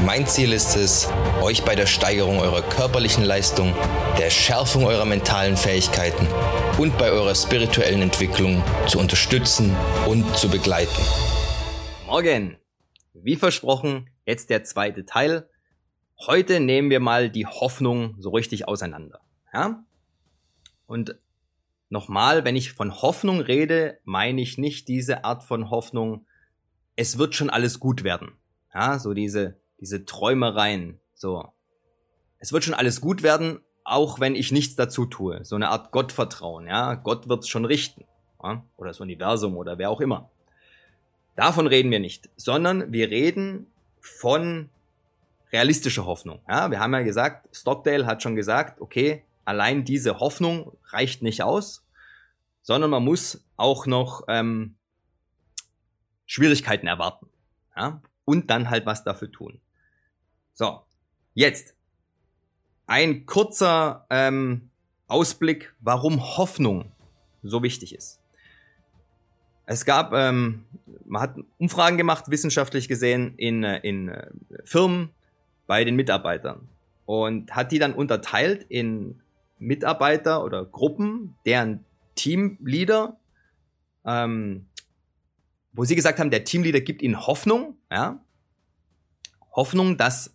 Mein Ziel ist es, euch bei der Steigerung eurer körperlichen Leistung, der Schärfung eurer mentalen Fähigkeiten und bei eurer spirituellen Entwicklung zu unterstützen und zu begleiten. Morgen! Wie versprochen, jetzt der zweite Teil. Heute nehmen wir mal die Hoffnung so richtig auseinander. Ja? Und nochmal, wenn ich von Hoffnung rede, meine ich nicht diese Art von Hoffnung, es wird schon alles gut werden. Ja, so diese, diese Träumereien, so. Es wird schon alles gut werden, auch wenn ich nichts dazu tue. So eine Art Gottvertrauen, ja. Gott wird's schon richten. Ja? Oder das Universum oder wer auch immer. Davon reden wir nicht, sondern wir reden von realistischer Hoffnung. Ja, wir haben ja gesagt, Stockdale hat schon gesagt, okay, allein diese Hoffnung reicht nicht aus, sondern man muss auch noch ähm, Schwierigkeiten erwarten. Ja? Und dann halt was dafür tun. So, jetzt ein kurzer ähm, Ausblick, warum Hoffnung so wichtig ist. Es gab, ähm, man hat Umfragen gemacht, wissenschaftlich gesehen, in, äh, in äh, Firmen bei den Mitarbeitern und hat die dann unterteilt in Mitarbeiter oder Gruppen, deren Teamleader, ähm, wo sie gesagt haben, der Teamleader gibt ihnen Hoffnung, ja, Hoffnung, dass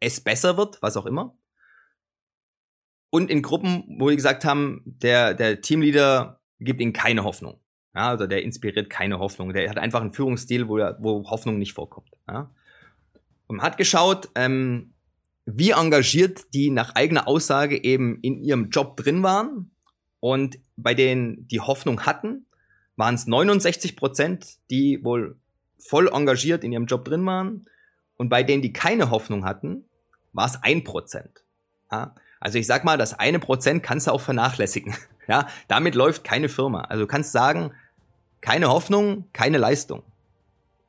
es besser wird, was auch immer und in Gruppen, wo die gesagt haben, der, der Teamleader gibt ihnen keine Hoffnung. Ja, also der inspiriert keine Hoffnung. Der hat einfach einen Führungsstil, wo, wo Hoffnung nicht vorkommt. Ja. Und man hat geschaut, ähm, wie engagiert die nach eigener Aussage eben in ihrem Job drin waren. Und bei denen die Hoffnung hatten, waren es 69 Prozent, die wohl voll engagiert in ihrem Job drin waren. Und bei denen, die keine Hoffnung hatten, war es ein Prozent. Ja. Also ich sag mal, das eine Prozent kannst du auch vernachlässigen. Ja, damit läuft keine Firma. Also du kannst sagen, keine Hoffnung, keine Leistung.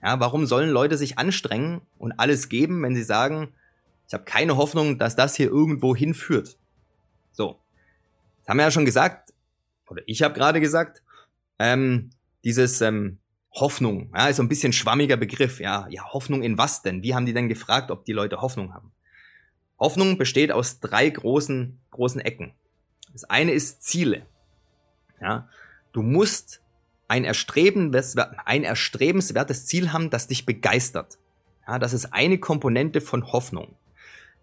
Ja, warum sollen Leute sich anstrengen und alles geben, wenn sie sagen, ich habe keine Hoffnung, dass das hier irgendwo hinführt? So, das haben wir ja schon gesagt, oder ich habe gerade gesagt, ähm, dieses ähm, Hoffnung, ja, ist so ein bisschen schwammiger Begriff. Ja, ja, Hoffnung in was denn? Wie haben die denn gefragt, ob die Leute Hoffnung haben? Hoffnung besteht aus drei großen, großen Ecken. Das eine ist Ziele. Ja, du musst ein, ein erstrebenswertes Ziel haben, das dich begeistert. Ja, das ist eine Komponente von Hoffnung.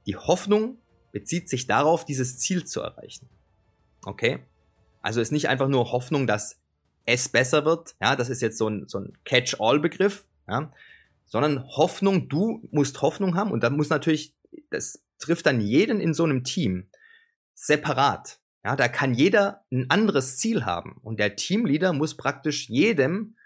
Die Hoffnung bezieht sich darauf, dieses Ziel zu erreichen. Okay? Also ist nicht einfach nur Hoffnung, dass es besser wird. Ja, das ist jetzt so ein, so ein Catch-all-Begriff. Ja, sondern Hoffnung, du musst Hoffnung haben und dann muss natürlich das trifft dann jeden in so einem Team separat. Ja, da kann jeder ein anderes Ziel haben und der Teamleader muss praktisch jedem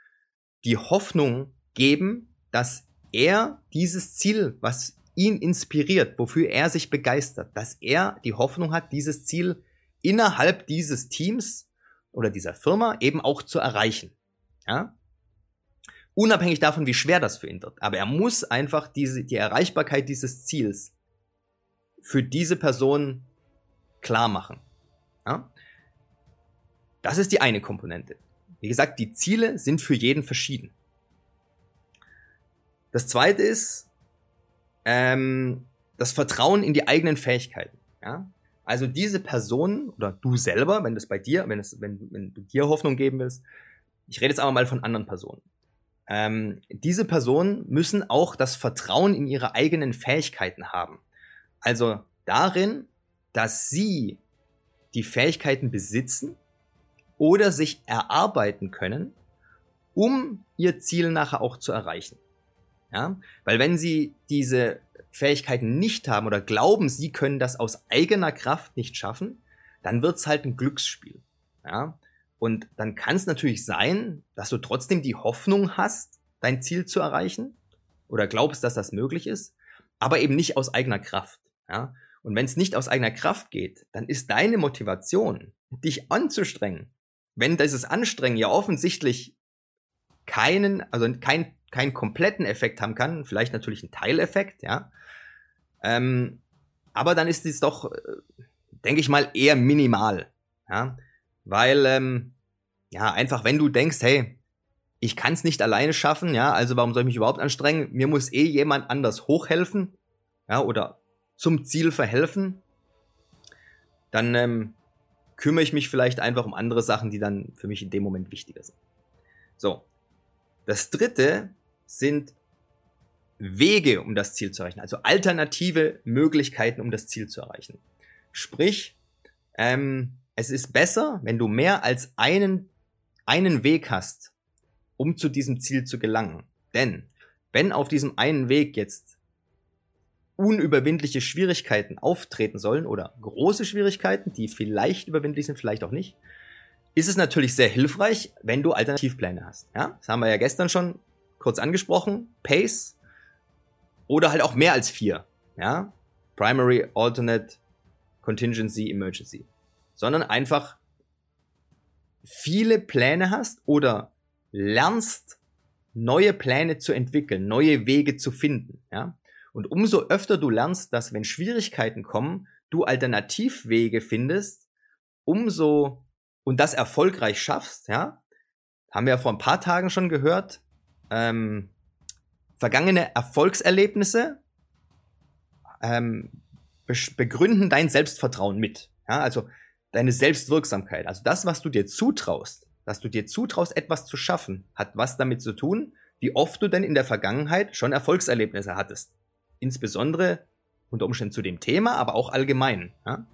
die Hoffnung geben, dass er dieses Ziel, was ihn inspiriert, wofür er sich begeistert, dass er die Hoffnung hat, dieses Ziel innerhalb dieses Teams oder dieser Firma eben auch zu erreichen. Ja? Unabhängig davon, wie schwer das für ihn wird. Aber er muss einfach diese, die Erreichbarkeit dieses Ziels für diese Person klar machen. Ja? Das ist die eine Komponente. Wie gesagt, die Ziele sind für jeden verschieden. Das zweite ist ähm, das Vertrauen in die eigenen Fähigkeiten. Ja? Also diese Person oder du selber, wenn das bei dir, wenn, es, wenn, wenn du dir Hoffnung geben willst, ich rede jetzt aber mal von anderen Personen. Ähm, diese Personen müssen auch das Vertrauen in ihre eigenen Fähigkeiten haben. Also darin, dass sie die Fähigkeiten besitzen oder sich erarbeiten können, um ihr Ziel nachher auch zu erreichen. Ja? Weil wenn sie diese Fähigkeiten nicht haben oder glauben, sie können das aus eigener Kraft nicht schaffen, dann wird's halt ein Glücksspiel. Ja? Und dann kann es natürlich sein, dass du trotzdem die Hoffnung hast, dein Ziel zu erreichen oder glaubst, dass das möglich ist, aber eben nicht aus eigener Kraft. Ja? Und wenn es nicht aus eigener Kraft geht, dann ist deine Motivation, dich anzustrengen, wenn dieses Anstrengen ja offensichtlich keinen, also keinen keinen kompletten Effekt haben kann, vielleicht natürlich einen Teileffekt, ja. Ähm, aber dann ist es doch, äh, denke ich mal, eher minimal, ja. Weil, ähm, ja, einfach wenn du denkst, hey, ich kann es nicht alleine schaffen, ja, also warum soll ich mich überhaupt anstrengen? Mir muss eh jemand anders hochhelfen, ja, oder zum Ziel verhelfen. Dann ähm, kümmere ich mich vielleicht einfach um andere Sachen, die dann für mich in dem Moment wichtiger sind. So. Das dritte sind Wege, um das Ziel zu erreichen, also alternative Möglichkeiten, um das Ziel zu erreichen. Sprich, ähm, es ist besser, wenn du mehr als einen, einen Weg hast, um zu diesem Ziel zu gelangen. Denn wenn auf diesem einen Weg jetzt unüberwindliche Schwierigkeiten auftreten sollen oder große Schwierigkeiten, die vielleicht überwindlich sind, vielleicht auch nicht, ist es natürlich sehr hilfreich, wenn du Alternativpläne hast. Ja, das haben wir ja gestern schon kurz angesprochen. Pace oder halt auch mehr als vier. Ja, Primary, Alternate, Contingency, Emergency. Sondern einfach viele Pläne hast oder lernst, neue Pläne zu entwickeln, neue Wege zu finden. Ja? Und umso öfter du lernst, dass wenn Schwierigkeiten kommen, du Alternativwege findest, umso und das erfolgreich schaffst, ja, haben wir ja vor ein paar Tagen schon gehört, ähm, vergangene Erfolgserlebnisse ähm, begründen dein Selbstvertrauen mit. Ja, also deine Selbstwirksamkeit. Also das, was du dir zutraust, dass du dir zutraust, etwas zu schaffen, hat was damit zu tun, wie oft du denn in der Vergangenheit schon Erfolgserlebnisse hattest. Insbesondere unter Umständen zu dem Thema, aber auch allgemein. Ja?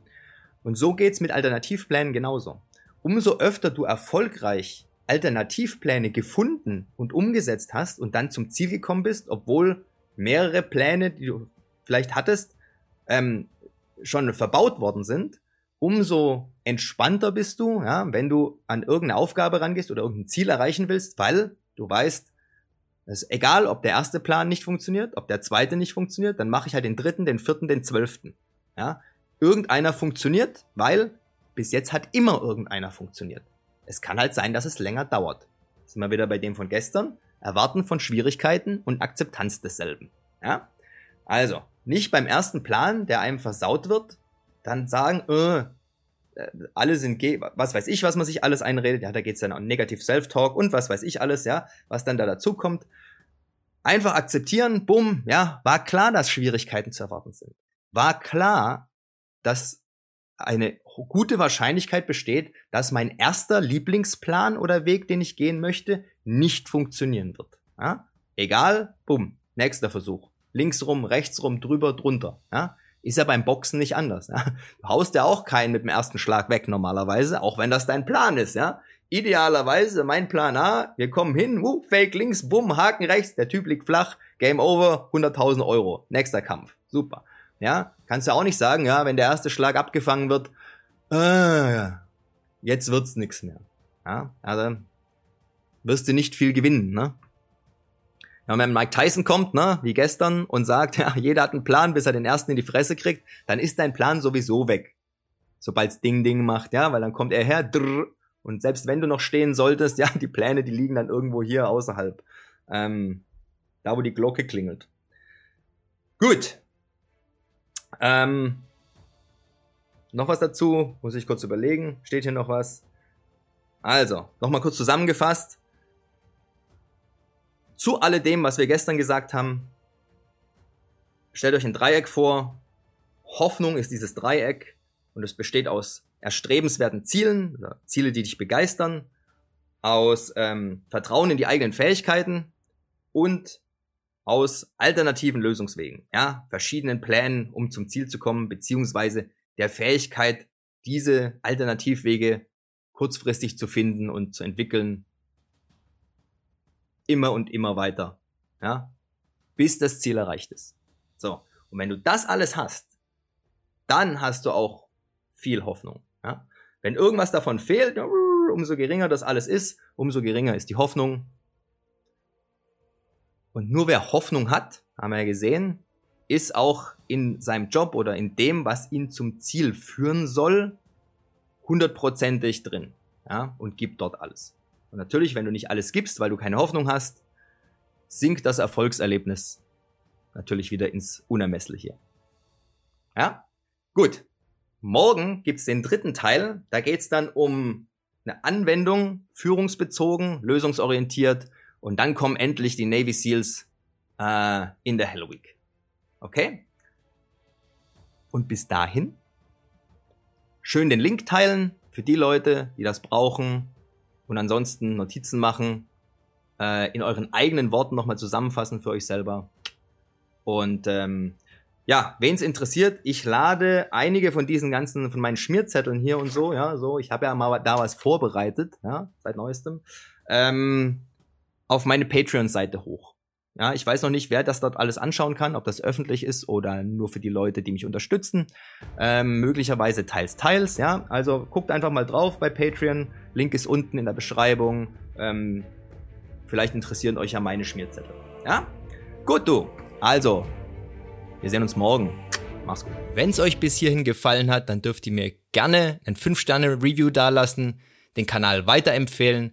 Und so geht's mit Alternativplänen genauso. Umso öfter du erfolgreich Alternativpläne gefunden und umgesetzt hast und dann zum Ziel gekommen bist, obwohl mehrere Pläne, die du vielleicht hattest, ähm, schon verbaut worden sind, umso entspannter bist du, ja, wenn du an irgendeine Aufgabe rangehst oder irgendein Ziel erreichen willst, weil du weißt, es ist egal, ob der erste Plan nicht funktioniert, ob der zweite nicht funktioniert, dann mache ich halt den dritten, den vierten, den zwölften. Ja, irgendeiner funktioniert, weil bis jetzt hat immer irgendeiner funktioniert. Es kann halt sein, dass es länger dauert. Sind wir wieder bei dem von gestern. Erwarten von Schwierigkeiten und Akzeptanz desselben. Ja? Also, nicht beim ersten Plan, der einem versaut wird, dann sagen, äh, alle sind, was weiß ich, was man sich alles einredet, ja, da geht's dann um Negative Self-Talk und was weiß ich alles, ja, was dann da dazu kommt. Einfach akzeptieren, bumm, ja, war klar, dass Schwierigkeiten zu erwarten sind. War klar, dass eine gute Wahrscheinlichkeit besteht, dass mein erster Lieblingsplan oder Weg, den ich gehen möchte, nicht funktionieren wird. Ja? Egal, bumm, nächster Versuch. Links rum, rechts rum, drüber, drunter. Ja? Ist ja beim Boxen nicht anders. Ja? Du haust ja auch keinen mit dem ersten Schlag weg normalerweise, auch wenn das dein Plan ist. Ja? Idealerweise mein Plan A, wir kommen hin, wuh, Fake links, bumm, Haken rechts, der Typ liegt flach, Game over, 100.000 Euro. Nächster Kampf. Super. Ja, kannst du auch nicht sagen, ja, wenn der erste Schlag abgefangen wird, äh, jetzt wird's nix mehr. Ja, also wirst du nicht viel gewinnen, ne? Ja, wenn Mike Tyson kommt, ne, wie gestern, und sagt, ja, jeder hat einen Plan, bis er den ersten in die Fresse kriegt, dann ist dein Plan sowieso weg. Sobald's Ding Ding macht, ja, weil dann kommt er her, drrr, und selbst wenn du noch stehen solltest, ja, die Pläne, die liegen dann irgendwo hier außerhalb. Ähm, da, wo die Glocke klingelt. Gut, ähm, noch was dazu? Muss ich kurz überlegen. Steht hier noch was? Also, nochmal kurz zusammengefasst. Zu alledem, was wir gestern gesagt haben, stellt euch ein Dreieck vor. Hoffnung ist dieses Dreieck und es besteht aus erstrebenswerten Zielen, oder Ziele, die dich begeistern, aus ähm, Vertrauen in die eigenen Fähigkeiten und aus alternativen Lösungswegen, ja, verschiedenen Plänen, um zum Ziel zu kommen, beziehungsweise der Fähigkeit, diese Alternativwege kurzfristig zu finden und zu entwickeln, immer und immer weiter, ja, bis das Ziel erreicht ist. So. Und wenn du das alles hast, dann hast du auch viel Hoffnung, ja. Wenn irgendwas davon fehlt, umso geringer das alles ist, umso geringer ist die Hoffnung, und nur wer Hoffnung hat, haben wir ja gesehen, ist auch in seinem Job oder in dem, was ihn zum Ziel führen soll, hundertprozentig drin. Ja, und gibt dort alles. Und natürlich, wenn du nicht alles gibst, weil du keine Hoffnung hast, sinkt das Erfolgserlebnis natürlich wieder ins Unermessliche. Ja? Gut. Morgen gibt's den dritten Teil. Da geht's dann um eine Anwendung, führungsbezogen, lösungsorientiert. Und dann kommen endlich die Navy SEALs äh, in der Hell Week. Okay? Und bis dahin schön den Link teilen für die Leute, die das brauchen. Und ansonsten Notizen machen, äh, in euren eigenen Worten nochmal zusammenfassen für euch selber. Und ähm, ja, wen es interessiert, ich lade einige von diesen ganzen, von meinen Schmierzetteln hier und so, ja, so, ich habe ja mal da was vorbereitet, ja, seit neuestem, ähm, auf meine Patreon-Seite hoch. Ja, ich weiß noch nicht, wer das dort alles anschauen kann, ob das öffentlich ist oder nur für die Leute, die mich unterstützen. Ähm, möglicherweise teils, teils, ja. Also guckt einfach mal drauf bei Patreon. Link ist unten in der Beschreibung. Ähm, vielleicht interessieren euch ja meine Schmierzettel. Ja? Gut, du. Also, wir sehen uns morgen. Mach's gut. Wenn es euch bis hierhin gefallen hat, dann dürft ihr mir gerne ein 5-Sterne-Review dalassen, den Kanal weiterempfehlen